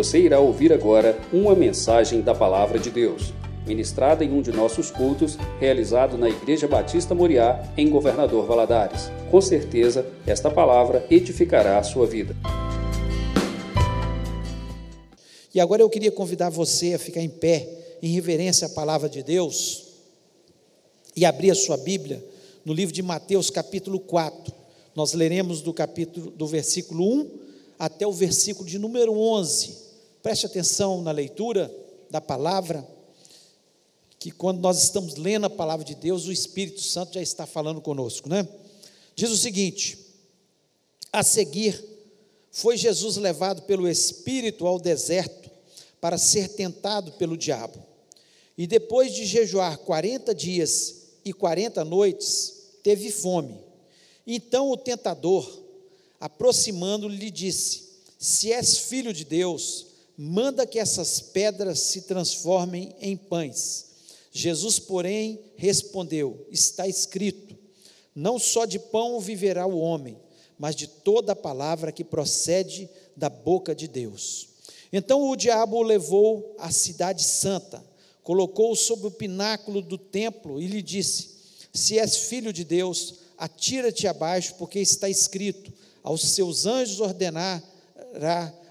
Você irá ouvir agora uma mensagem da Palavra de Deus, ministrada em um de nossos cultos, realizado na Igreja Batista Moriá, em Governador Valadares. Com certeza, esta palavra edificará a sua vida. E agora eu queria convidar você a ficar em pé, em reverência à palavra de Deus, e abrir a sua Bíblia no livro de Mateus, capítulo 4. Nós leremos do capítulo do versículo 1 até o versículo de número 11. Preste atenção na leitura da palavra, que quando nós estamos lendo a palavra de Deus, o Espírito Santo já está falando conosco, né? Diz o seguinte: A seguir, foi Jesus levado pelo Espírito ao deserto para ser tentado pelo diabo. E depois de jejuar 40 dias e 40 noites, teve fome. Então o tentador, aproximando-lhe, lhe disse: Se és filho de Deus, manda que essas pedras se transformem em pães. Jesus, porém, respondeu: Está escrito: Não só de pão viverá o homem, mas de toda a palavra que procede da boca de Deus. Então o diabo o levou à cidade santa, colocou-o sobre o pináculo do templo e lhe disse: Se és filho de Deus, atira-te abaixo, porque está escrito: Aos seus anjos ordenará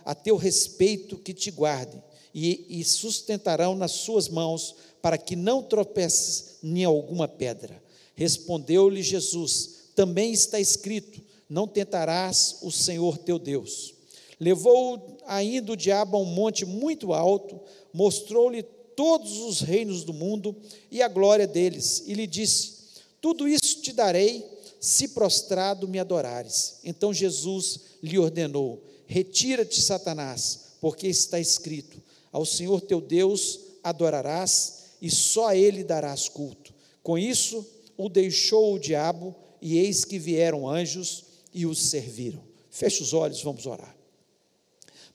a teu respeito que te guardem, e, e sustentarão nas suas mãos, para que não tropeces em alguma pedra. Respondeu-lhe Jesus: Também está escrito: Não tentarás o Senhor teu Deus. Levou ainda o diabo a um monte muito alto, mostrou-lhe todos os reinos do mundo e a glória deles, e lhe disse: Tudo isso te darei se prostrado me adorares. Então Jesus lhe ordenou: Retira-te, Satanás, porque está escrito: Ao Senhor teu Deus adorarás e só a ele darás culto. Com isso, o deixou o diabo, e eis que vieram anjos e os serviram. Feche os olhos, vamos orar.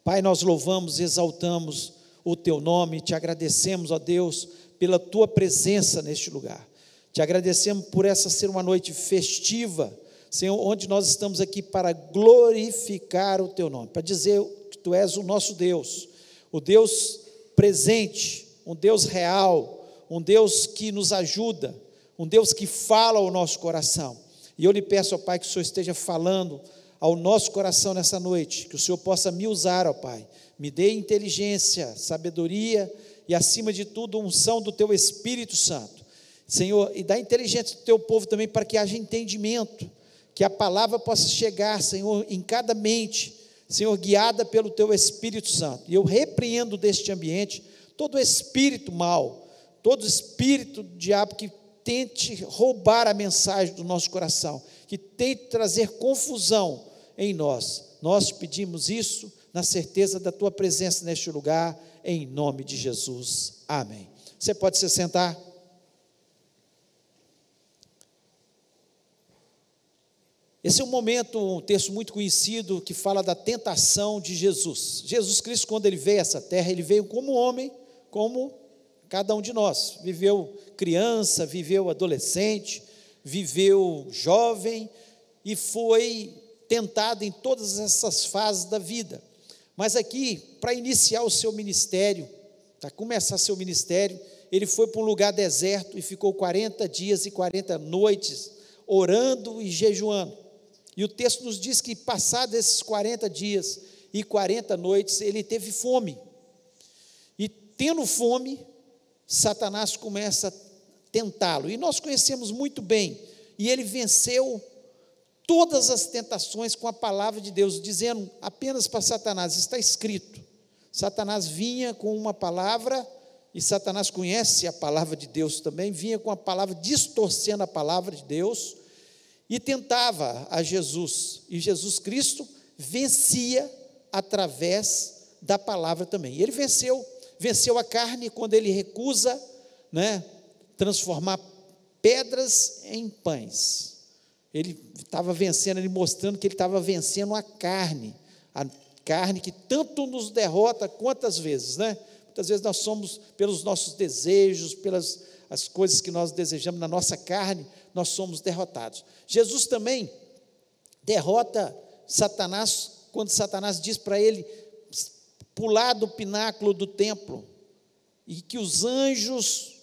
Pai, nós louvamos, exaltamos o teu nome, te agradecemos, ó Deus, pela tua presença neste lugar. Te agradecemos por essa ser uma noite festiva, Senhor, onde nós estamos aqui para glorificar o teu nome, para dizer que tu és o nosso Deus, o Deus presente, um Deus real, um Deus que nos ajuda, um Deus que fala ao nosso coração. E eu lhe peço, ó Pai, que o Senhor esteja falando ao nosso coração nessa noite, que o Senhor possa me usar, ó Pai. Me dê inteligência, sabedoria e, acima de tudo, unção do Teu Espírito Santo Senhor, e dá inteligência do teu povo também para que haja entendimento, que a palavra possa chegar, Senhor, em cada mente, Senhor, guiada pelo teu Espírito Santo. E eu repreendo deste ambiente todo espírito mal, todo espírito do diabo que tente roubar a mensagem do nosso coração, que tente trazer confusão em nós. Nós pedimos isso na certeza da tua presença neste lugar, em nome de Jesus. Amém. Você pode se sentar. Esse é um momento, um texto muito conhecido que fala da tentação de Jesus. Jesus Cristo, quando ele veio a essa terra, ele veio como homem, como cada um de nós. Viveu criança, viveu adolescente, viveu jovem e foi tentado em todas essas fases da vida. Mas aqui, para iniciar o seu ministério, para começar seu ministério, ele foi para um lugar deserto e ficou 40 dias e 40 noites orando e jejuando. E o texto nos diz que, passados esses 40 dias e 40 noites, ele teve fome. E tendo fome, Satanás começa a tentá-lo. E nós conhecemos muito bem. E ele venceu todas as tentações com a palavra de Deus, dizendo apenas para Satanás: está escrito. Satanás vinha com uma palavra, e Satanás conhece a palavra de Deus também, vinha com a palavra, distorcendo a palavra de Deus e tentava a Jesus. E Jesus Cristo vencia através da palavra também. Ele venceu, venceu a carne quando ele recusa, né, transformar pedras em pães. Ele estava vencendo, ele mostrando que ele estava vencendo a carne, a carne que tanto nos derrota quantas vezes, né? Muitas vezes nós somos pelos nossos desejos, pelas as coisas que nós desejamos na nossa carne, nós somos derrotados. Jesus também derrota Satanás quando Satanás diz para ele: pular do pináculo do templo e que os anjos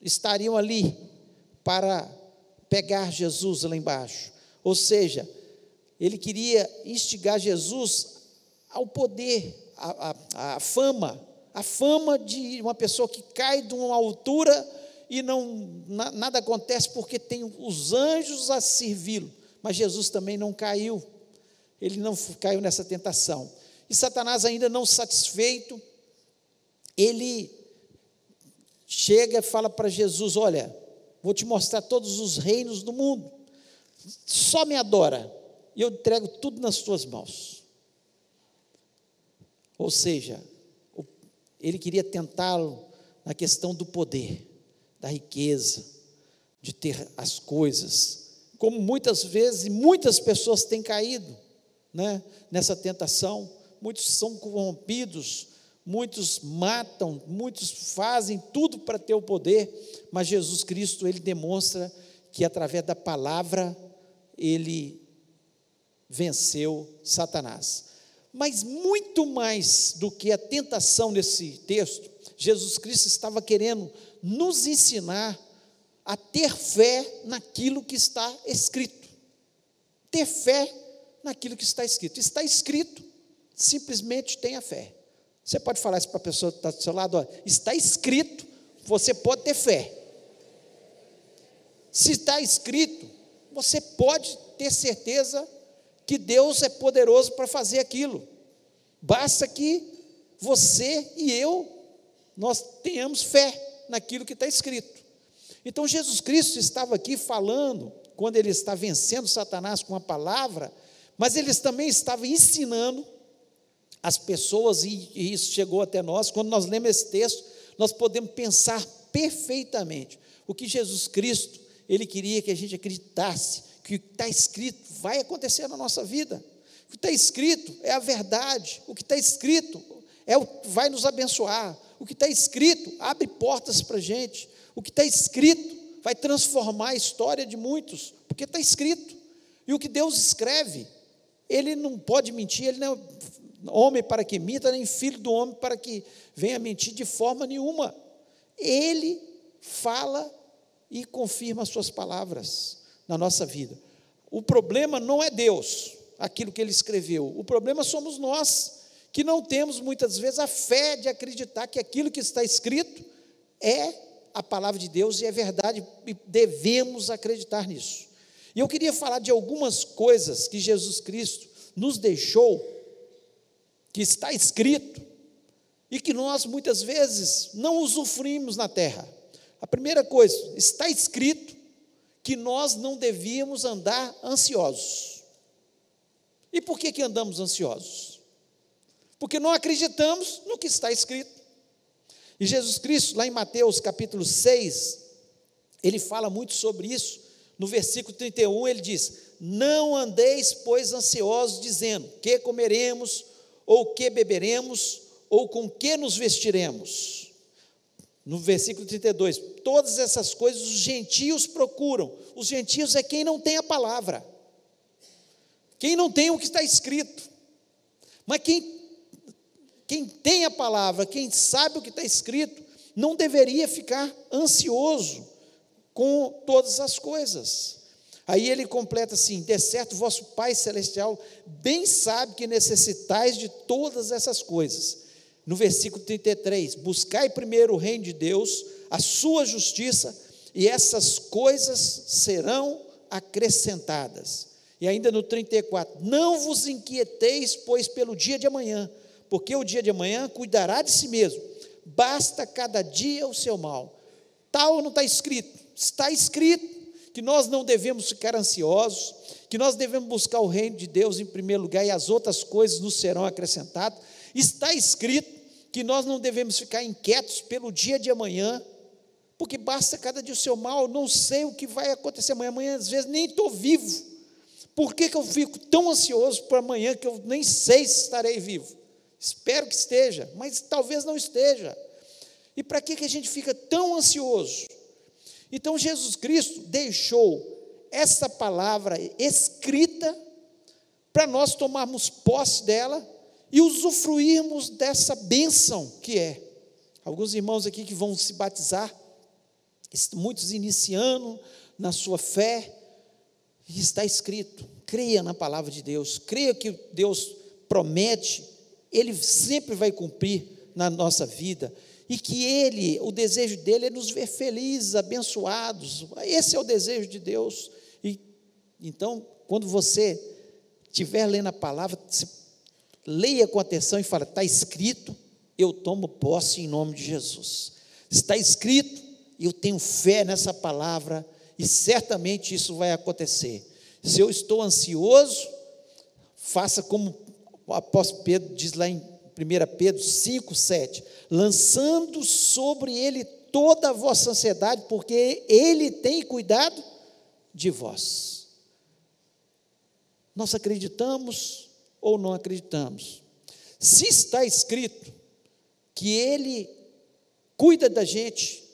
estariam ali para pegar Jesus lá embaixo. Ou seja, ele queria instigar Jesus ao poder, a, a, a fama, a fama de uma pessoa que cai de uma altura e não na, nada acontece porque tem os anjos a servi-lo. Mas Jesus também não caiu. Ele não caiu nessa tentação. E Satanás ainda não satisfeito, ele chega e fala para Jesus: "Olha, vou te mostrar todos os reinos do mundo. Só me adora e eu entrego tudo nas tuas mãos." Ou seja, ele queria tentá-lo na questão do poder, da riqueza, de ter as coisas, como muitas vezes muitas pessoas têm caído né, nessa tentação, muitos são corrompidos, muitos matam, muitos fazem tudo para ter o poder, mas Jesus Cristo, ele demonstra que através da palavra ele venceu Satanás. Mas muito mais do que a tentação nesse texto, Jesus Cristo estava querendo nos ensinar a ter fé naquilo que está escrito. Ter fé naquilo que está escrito. Está escrito, simplesmente tenha fé. Você pode falar isso para a pessoa que está do seu lado: ó, está escrito, você pode ter fé. Se está escrito, você pode ter certeza que Deus é poderoso para fazer aquilo. Basta que você e eu, nós tenhamos fé naquilo que está escrito. Então Jesus Cristo estava aqui falando, quando ele está vencendo Satanás com a palavra, mas ele também estava ensinando as pessoas, e, e isso chegou até nós, quando nós lemos esse texto, nós podemos pensar perfeitamente o que Jesus Cristo, ele queria que a gente acreditasse que o que está escrito vai acontecer na nossa vida. O que está escrito é a verdade. O que está escrito é o vai nos abençoar. O que está escrito abre portas para a gente. O que está escrito vai transformar a história de muitos, porque está escrito. E o que Deus escreve, Ele não pode mentir, Ele não é homem para que minta, nem filho do homem para que venha mentir de forma nenhuma. Ele fala e confirma as suas palavras na nossa vida. O problema não é Deus, aquilo que ele escreveu, o problema somos nós, que não temos muitas vezes a fé de acreditar que aquilo que está escrito é a palavra de Deus e é verdade, e devemos acreditar nisso. E eu queria falar de algumas coisas que Jesus Cristo nos deixou, que está escrito, e que nós muitas vezes não usufruímos na terra. A primeira coisa, está escrito que nós não devíamos andar ansiosos. E por que, que andamos ansiosos? Porque não acreditamos no que está escrito. E Jesus Cristo, lá em Mateus capítulo 6, ele fala muito sobre isso. No versículo 31, ele diz: Não andeis, pois, ansiosos, dizendo: que comeremos, ou que beberemos, ou com que nos vestiremos no versículo 32, todas essas coisas os gentios procuram. Os gentios é quem não tem a palavra, quem não tem o que está escrito. Mas quem, quem tem a palavra, quem sabe o que está escrito, não deveria ficar ansioso com todas as coisas. Aí ele completa assim: de certo, vosso Pai Celestial bem sabe que necessitais de todas essas coisas no versículo 33, buscai primeiro o reino de Deus, a sua justiça, e essas coisas serão acrescentadas. E ainda no 34, não vos inquieteis, pois pelo dia de amanhã, porque o dia de amanhã cuidará de si mesmo, basta cada dia o seu mal. Tal não está escrito, está escrito que nós não devemos ficar ansiosos, que nós devemos buscar o reino de Deus em primeiro lugar e as outras coisas nos serão acrescentadas. Está escrito que nós não devemos ficar inquietos pelo dia de amanhã, porque basta cada dia o seu mal, não sei o que vai acontecer amanhã, amanhã às vezes nem estou vivo. Por que, que eu fico tão ansioso para amanhã que eu nem sei se estarei vivo? Espero que esteja, mas talvez não esteja. E para que, que a gente fica tão ansioso? Então Jesus Cristo deixou essa palavra escrita para nós tomarmos posse dela e usufruirmos dessa bênção que é. Alguns irmãos aqui que vão se batizar, muitos iniciando na sua fé, está escrito: creia na palavra de Deus, creia que Deus promete, Ele sempre vai cumprir na nossa vida, e que Ele, o desejo dele é nos ver felizes, abençoados, esse é o desejo de Deus. E então, quando você estiver lendo a palavra, leia com atenção e fala: está escrito, eu tomo posse em nome de Jesus. Está escrito, eu tenho fé nessa palavra e certamente isso vai acontecer. Se eu estou ansioso, faça como o apóstolo Pedro diz lá em 1 Pedro 5, 7, lançando sobre ele toda a vossa ansiedade, porque ele tem cuidado de vós. Nós acreditamos ou não acreditamos? Se está escrito que ele cuida da gente,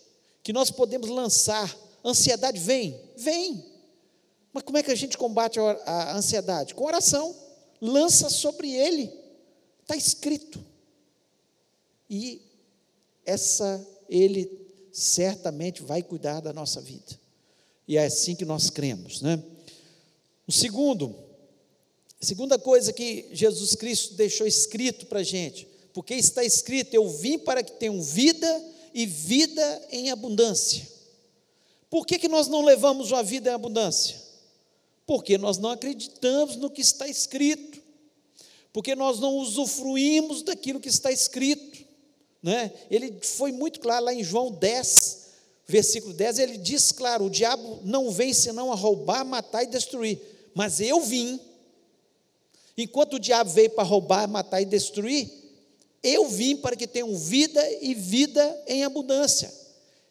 que nós podemos lançar, ansiedade vem, vem. Mas como é que a gente combate a ansiedade? Com oração. Lança sobre ele. Está escrito. E essa ele certamente vai cuidar da nossa vida. E é assim que nós cremos, né? O segundo, a segunda coisa que Jesus Cristo deixou escrito para a gente, porque está escrito: Eu vim para que tenham vida e vida em abundância. Por que, que nós não levamos uma vida em abundância? Porque nós não acreditamos no que está escrito, porque nós não usufruímos daquilo que está escrito. Né? Ele foi muito claro lá em João 10, versículo 10, ele diz claro: o diabo não vem senão a roubar, matar e destruir, mas eu vim. Enquanto o diabo veio para roubar, matar e destruir, eu vim para que tenham vida e vida em abundância.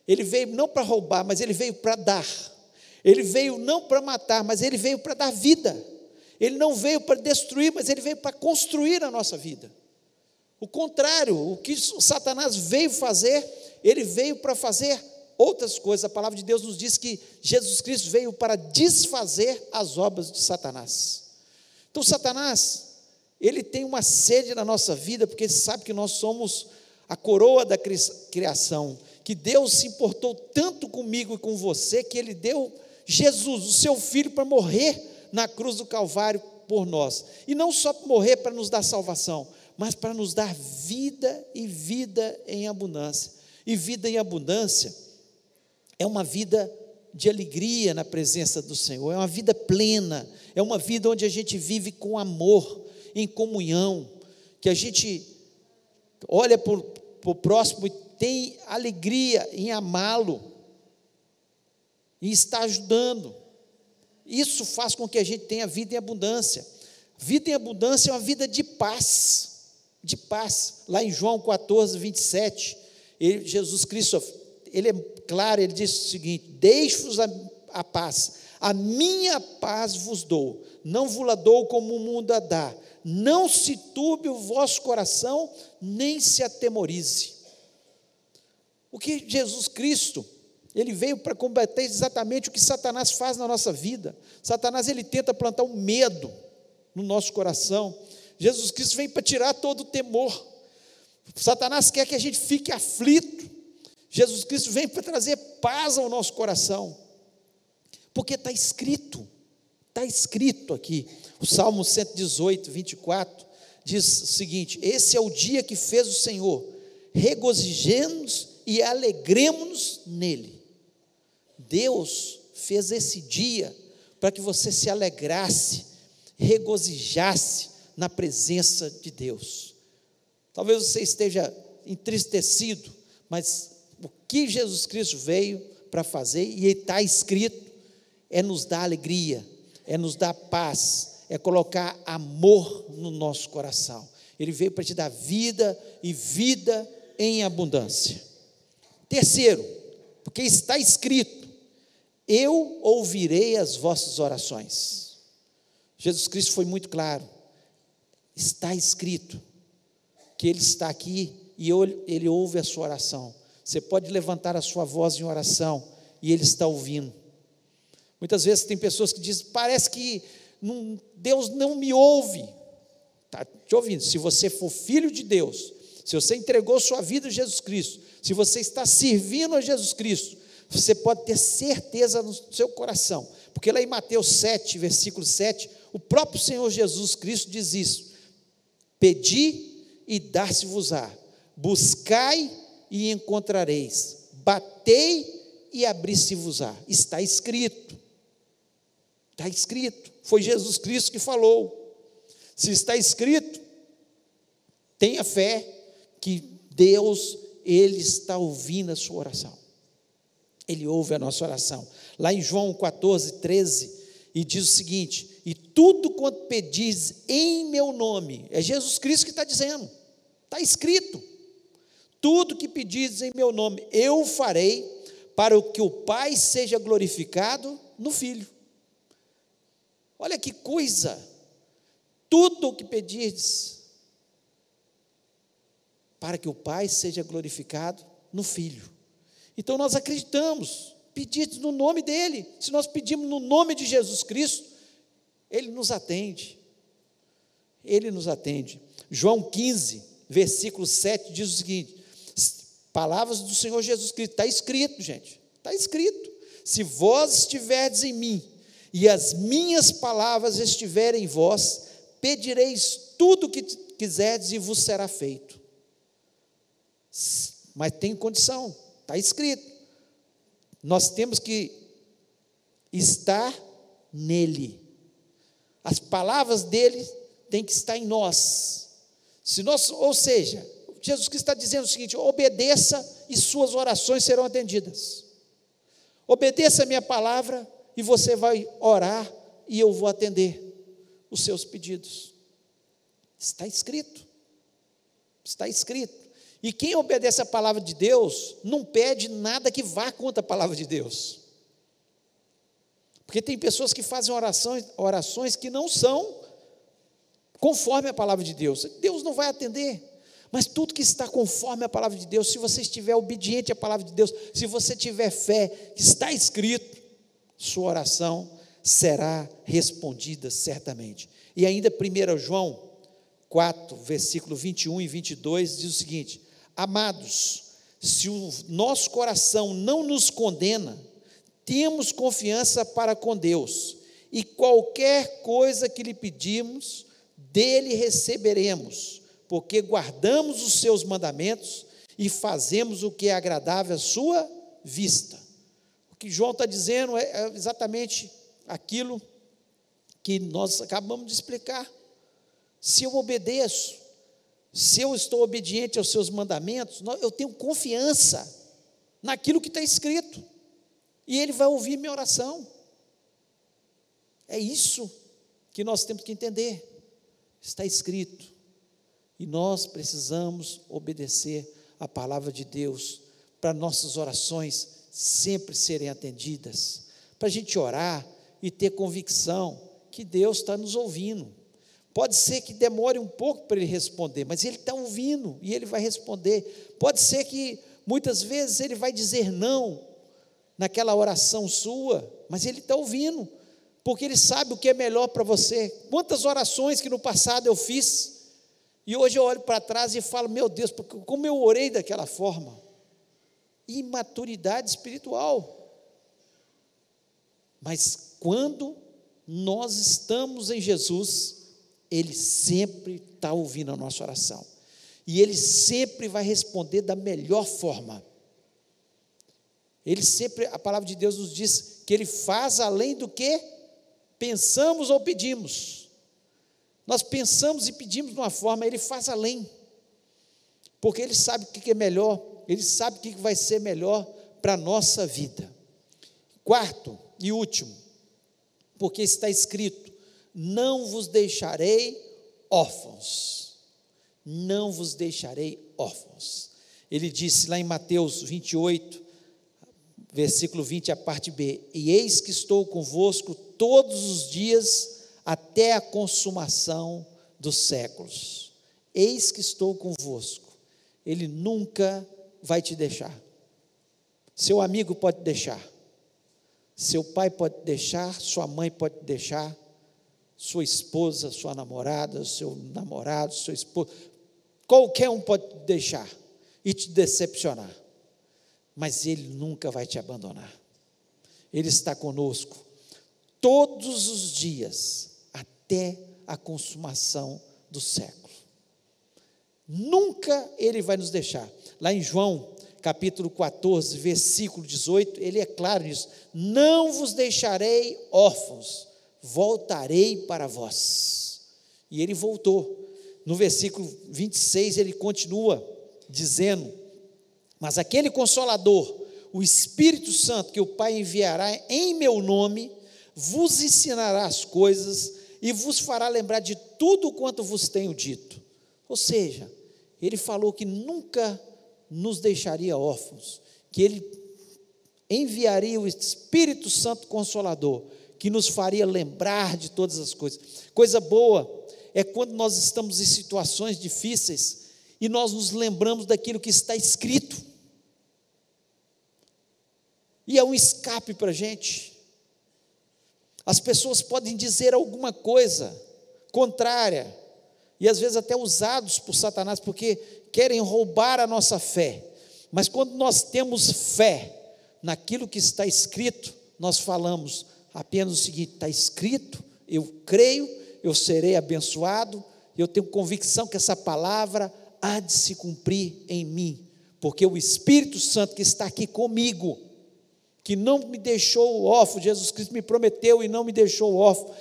Ele veio não para roubar, mas ele veio para dar. Ele veio não para matar, mas ele veio para dar vida. Ele não veio para destruir, mas ele veio para construir a nossa vida. O contrário, o que Satanás veio fazer, ele veio para fazer outras coisas. A palavra de Deus nos diz que Jesus Cristo veio para desfazer as obras de Satanás. Então, Satanás, ele tem uma sede na nossa vida, porque ele sabe que nós somos a coroa da criação, que Deus se importou tanto comigo e com você, que ele deu Jesus, o seu filho, para morrer na cruz do Calvário por nós. E não só morrer para nos dar salvação, mas para nos dar vida e vida em abundância. E vida em abundância é uma vida de alegria na presença do Senhor, é uma vida plena, é uma vida onde a gente vive com amor, em comunhão, que a gente olha para o próximo e tem alegria em amá-lo e está ajudando. Isso faz com que a gente tenha vida em abundância. Vida em abundância é uma vida de paz, de paz. Lá em João 14, 27, ele, Jesus Cristo, ele é claro, ele diz o seguinte: Deixo-vos a, a paz, a minha paz vos dou, não vos la dou como o mundo a dá. Não se turbe o vosso coração, nem se atemorize. O que Jesus Cristo ele veio para combater exatamente o que Satanás faz na nossa vida. Satanás ele tenta plantar um medo no nosso coração. Jesus Cristo vem para tirar todo o temor. Satanás quer que a gente fique aflito. Jesus Cristo vem para trazer paz ao nosso coração. Porque está escrito, está escrito aqui. O Salmo 118, 24 diz o seguinte: Esse é o dia que fez o Senhor, regozijemos e alegremos-nos nele. Deus fez esse dia para que você se alegrasse, regozijasse na presença de Deus. Talvez você esteja entristecido, mas o que Jesus Cristo veio para fazer, e está escrito, é nos dar alegria, é nos dar paz, é colocar amor no nosso coração. Ele veio para te dar vida e vida em abundância. Terceiro, porque está escrito, eu ouvirei as vossas orações. Jesus Cristo foi muito claro. Está escrito que Ele está aqui e Ele ouve a sua oração. Você pode levantar a sua voz em oração e Ele está ouvindo. Muitas vezes tem pessoas que dizem: parece que não, Deus não me ouve. Está te ouvindo? Se você for filho de Deus, se você entregou sua vida a Jesus Cristo, se você está servindo a Jesus Cristo, você pode ter certeza no seu coração, porque lá em Mateus 7, versículo 7, o próprio Senhor Jesus Cristo diz isso: Pedi e dar-se-vos-á, buscai e encontrareis, batei e abri-se-vos-á. Está escrito. Está escrito. Foi Jesus Cristo que falou. Se está escrito, tenha fé que Deus, Ele está ouvindo a sua oração. Ele ouve a nossa oração. Lá em João 14, 13, e diz o seguinte: E tudo quanto pedis em meu nome, é Jesus Cristo que está dizendo, está escrito. Tudo que pedis em meu nome, eu farei, para que o Pai seja glorificado no Filho. Olha que coisa! Tudo o que pedis, para que o Pai seja glorificado no Filho. Então nós acreditamos, pedimos no nome dEle. Se nós pedimos no nome de Jesus Cristo, Ele nos atende. Ele nos atende. João 15, versículo 7 diz o seguinte: palavras do Senhor Jesus Cristo, está escrito, gente, está escrito. Se vós estiverdes em mim, e as minhas palavras estiverem em vós, pedireis tudo o que quiserdes e vos será feito. Mas tem condição, está escrito. Nós temos que estar nele. As palavras dele têm que estar em nós. Se nós, ou seja, Jesus Cristo está dizendo o seguinte: obedeça e suas orações serão atendidas. Obedeça a minha palavra e você vai orar e eu vou atender os seus pedidos. Está escrito. Está escrito. E quem obedece a palavra de Deus não pede nada que vá contra a palavra de Deus. Porque tem pessoas que fazem orações, orações que não são conforme a palavra de Deus. Deus não vai atender. Mas tudo que está conforme a palavra de Deus, se você estiver obediente à palavra de Deus, se você tiver fé, está escrito, sua oração será respondida certamente. E ainda 1 João 4, versículo 21 e 22 diz o seguinte: Amados, se o nosso coração não nos condena, temos confiança para com Deus, e qualquer coisa que lhe pedimos, dele receberemos, porque guardamos os seus mandamentos e fazemos o que é agradável à sua vista. O que João está dizendo é, é exatamente aquilo que nós acabamos de explicar. Se eu obedeço, se eu estou obediente aos seus mandamentos, eu tenho confiança naquilo que está escrito, e Ele vai ouvir minha oração. É isso que nós temos que entender. Está escrito, e nós precisamos obedecer a palavra de Deus para nossas orações sempre serem atendidas, para a gente orar e ter convicção que Deus está nos ouvindo. Pode ser que demore um pouco para Ele responder, mas Ele está ouvindo e Ele vai responder. Pode ser que muitas vezes Ele vai dizer não naquela oração sua, mas Ele está ouvindo, porque Ele sabe o que é melhor para você. Quantas orações que no passado eu fiz, e hoje eu olho para trás e falo, meu Deus, como eu orei daquela forma imaturidade espiritual. Mas quando nós estamos em Jesus, Ele sempre está ouvindo a nossa oração. E Ele sempre vai responder da melhor forma. Ele sempre, a palavra de Deus nos diz que Ele faz além do que pensamos ou pedimos. Nós pensamos e pedimos de uma forma, Ele faz além. Porque Ele sabe o que é melhor ele sabe o que vai ser melhor para a nossa vida. Quarto e último, porque está escrito: não vos deixarei órfãos, não vos deixarei órfãos. Ele disse lá em Mateus 28, versículo 20, a parte B: E eis que estou convosco todos os dias até a consumação dos séculos. Eis que estou convosco. Ele nunca vai te deixar. Seu amigo pode deixar. Seu pai pode deixar, sua mãe pode deixar, sua esposa, sua namorada, seu namorado, seu esposo, qualquer um pode deixar e te decepcionar, mas Ele nunca vai te abandonar. Ele está conosco todos os dias até a consumação do século. Nunca Ele vai nos deixar. Lá em João, capítulo 14, versículo 18, ele é claro nisso: Não vos deixarei órfãos, voltarei para vós. E ele voltou. No versículo 26, ele continua dizendo: Mas aquele consolador, o Espírito Santo, que o Pai enviará em meu nome, vos ensinará as coisas e vos fará lembrar de tudo quanto vos tenho dito. Ou seja, ele falou que nunca nos deixaria órfãos, que ele enviaria o Espírito Santo Consolador, que nos faria lembrar de todas as coisas. Coisa boa é quando nós estamos em situações difíceis e nós nos lembramos daquilo que está escrito. E é um escape para a gente. As pessoas podem dizer alguma coisa contrária, e às vezes até usados por Satanás, porque querem roubar a nossa fé. Mas quando nós temos fé naquilo que está escrito, nós falamos apenas o seguinte: está escrito, eu creio, eu serei abençoado, eu tenho convicção que essa palavra há de se cumprir em mim, porque o Espírito Santo que está aqui comigo, que não me deixou órfão, Jesus Cristo me prometeu e não me deixou órfão,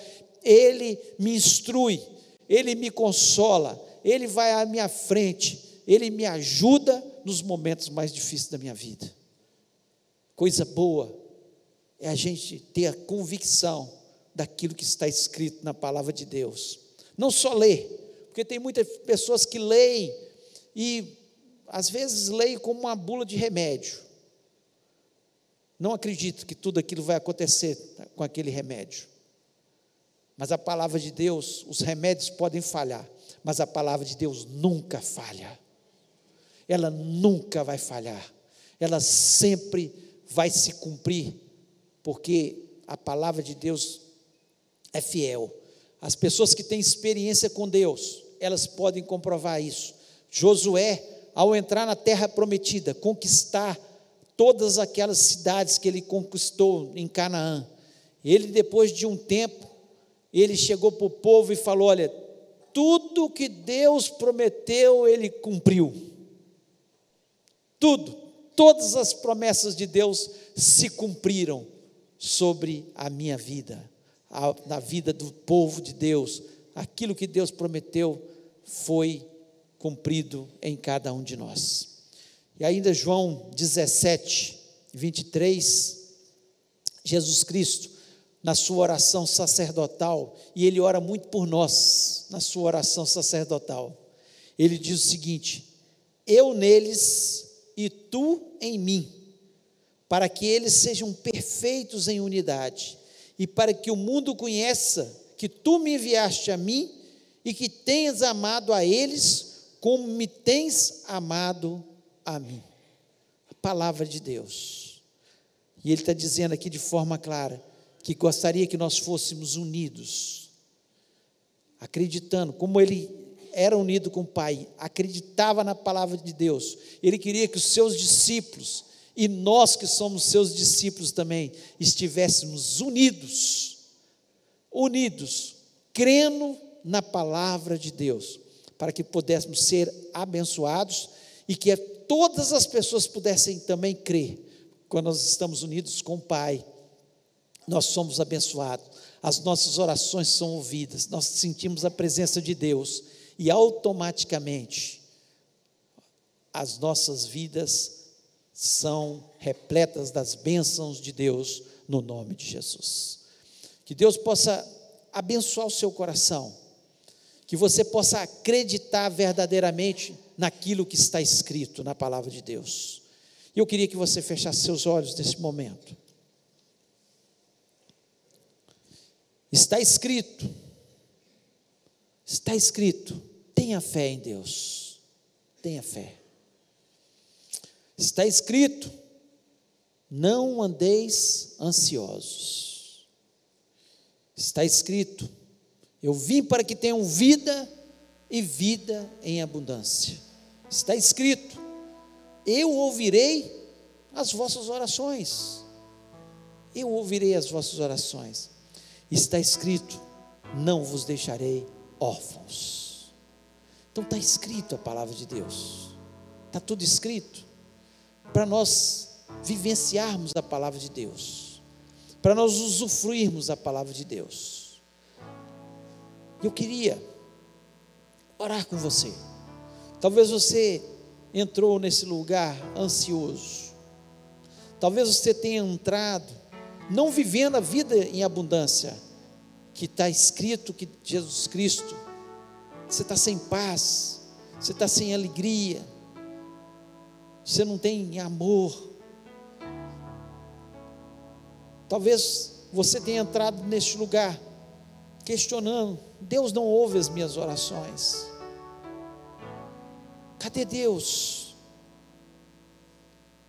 ele me instrui, ele me consola, ele vai à minha frente, ele me ajuda nos momentos mais difíceis da minha vida. Coisa boa é a gente ter a convicção daquilo que está escrito na palavra de Deus. Não só ler, porque tem muitas pessoas que leem e às vezes leem como uma bula de remédio. Não acredito que tudo aquilo vai acontecer com aquele remédio. Mas a palavra de Deus, os remédios podem falhar, mas a palavra de Deus nunca falha. Ela nunca vai falhar. Ela sempre vai se cumprir, porque a palavra de Deus é fiel. As pessoas que têm experiência com Deus, elas podem comprovar isso. Josué, ao entrar na terra prometida, conquistar todas aquelas cidades que ele conquistou em Canaã, ele, depois de um tempo, ele chegou para o povo e falou: Olha, tudo que Deus prometeu, ele cumpriu. Tudo, todas as promessas de Deus se cumpriram sobre a minha vida, a, na vida do povo de Deus. Aquilo que Deus prometeu foi cumprido em cada um de nós. E ainda João 17, 23, Jesus Cristo na sua oração sacerdotal, e ele ora muito por nós, na sua oração sacerdotal. Ele diz o seguinte: Eu neles e tu em mim, para que eles sejam perfeitos em unidade, e para que o mundo conheça que tu me enviaste a mim e que tenhas amado a eles como me tens amado a mim. A palavra de Deus. E ele está dizendo aqui de forma clara que gostaria que nós fôssemos unidos, acreditando, como ele era unido com o Pai, acreditava na palavra de Deus, ele queria que os seus discípulos, e nós que somos seus discípulos também, estivéssemos unidos, unidos, crendo na palavra de Deus, para que pudéssemos ser abençoados e que todas as pessoas pudessem também crer, quando nós estamos unidos com o Pai nós somos abençoados, as nossas orações são ouvidas, nós sentimos a presença de Deus e automaticamente as nossas vidas são repletas das bênçãos de Deus no nome de Jesus. Que Deus possa abençoar o seu coração, que você possa acreditar verdadeiramente naquilo que está escrito na palavra de Deus. E eu queria que você fechasse seus olhos nesse momento. Está escrito, está escrito, tenha fé em Deus, tenha fé. Está escrito, não andeis ansiosos. Está escrito, Eu vim para que tenham vida e vida em abundância. Está escrito: Eu ouvirei as vossas orações. Eu ouvirei as vossas orações. Está escrito: Não vos deixarei órfãos. Então está escrito a palavra de Deus. Está tudo escrito para nós vivenciarmos a palavra de Deus, para nós usufruirmos a palavra de Deus. Eu queria orar com você. Talvez você entrou nesse lugar ansioso. Talvez você tenha entrado não vivendo a vida em abundância, que está escrito que Jesus Cristo, você está sem paz, você está sem alegria, você não tem amor. Talvez você tenha entrado neste lugar questionando: Deus não ouve as minhas orações. Cadê Deus?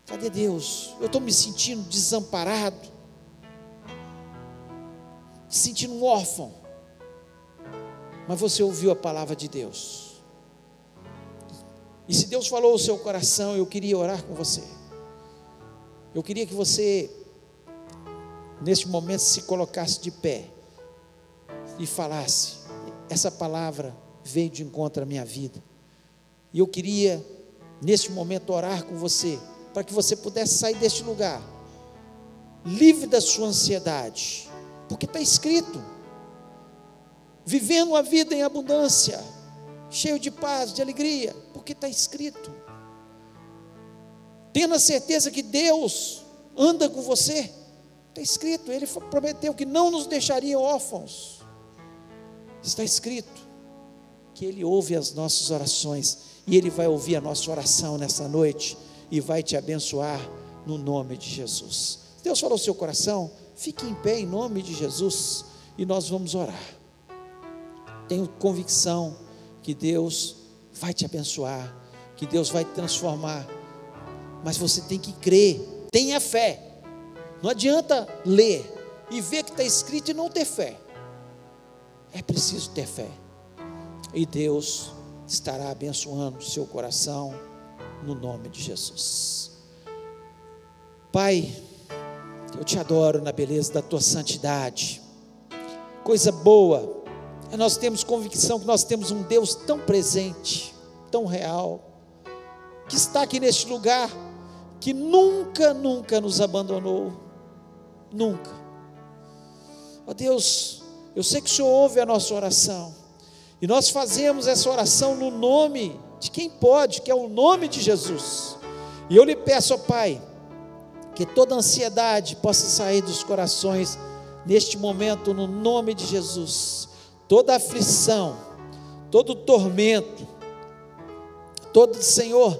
Cadê Deus? Eu estou me sentindo desamparado, sentindo um órfão. Mas você ouviu a palavra de Deus. E se Deus falou ao seu coração, eu queria orar com você. Eu queria que você, neste momento, se colocasse de pé e falasse: essa palavra veio de encontro à minha vida. E eu queria, neste momento, orar com você, para que você pudesse sair deste lugar, livre da sua ansiedade, porque está escrito: vivendo a vida em abundância, cheio de paz, de alegria, porque está escrito. Tendo a certeza que Deus anda com você, está escrito, Ele prometeu que não nos deixaria órfãos. Está escrito que Ele ouve as nossas orações e Ele vai ouvir a nossa oração nessa noite e vai te abençoar no nome de Jesus. Deus falou ao seu coração, fique em pé em nome de Jesus e nós vamos orar. Tenho convicção que Deus vai te abençoar, que Deus vai te transformar, mas você tem que crer, tenha fé. Não adianta ler e ver que está escrito e não ter fé. É preciso ter fé. E Deus estará abençoando o seu coração no nome de Jesus. Pai, eu te adoro na beleza da tua santidade. Coisa boa nós temos convicção que nós temos um Deus tão presente, tão real, que está aqui neste lugar, que nunca, nunca nos abandonou. Nunca. Ó Deus, eu sei que o Senhor ouve a nossa oração. E nós fazemos essa oração no nome de quem pode, que é o nome de Jesus. E eu lhe peço, ó Pai, que toda ansiedade possa sair dos corações neste momento, no nome de Jesus. Toda aflição, todo tormento, todo, Senhor,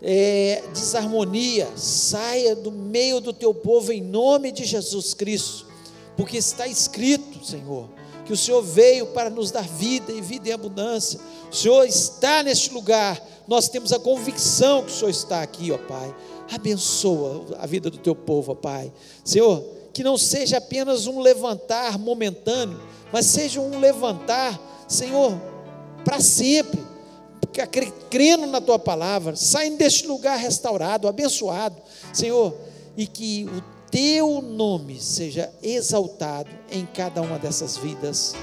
é, desarmonia, saia do meio do teu povo em nome de Jesus Cristo porque está escrito, Senhor, que o Senhor veio para nos dar vida e vida em abundância. O Senhor está neste lugar. Nós temos a convicção que o Senhor está aqui, ó Pai. Abençoa a vida do teu povo, ó Pai. Senhor, que não seja apenas um levantar momentâneo, mas seja um levantar, Senhor, para sempre, crendo na tua palavra, saindo deste lugar restaurado, abençoado, Senhor, e que o teu nome seja exaltado em cada uma dessas vidas,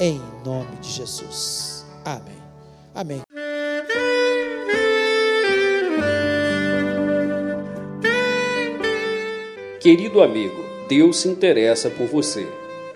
em nome de Jesus. Amém. Amém. Querido amigo, Deus se interessa por você.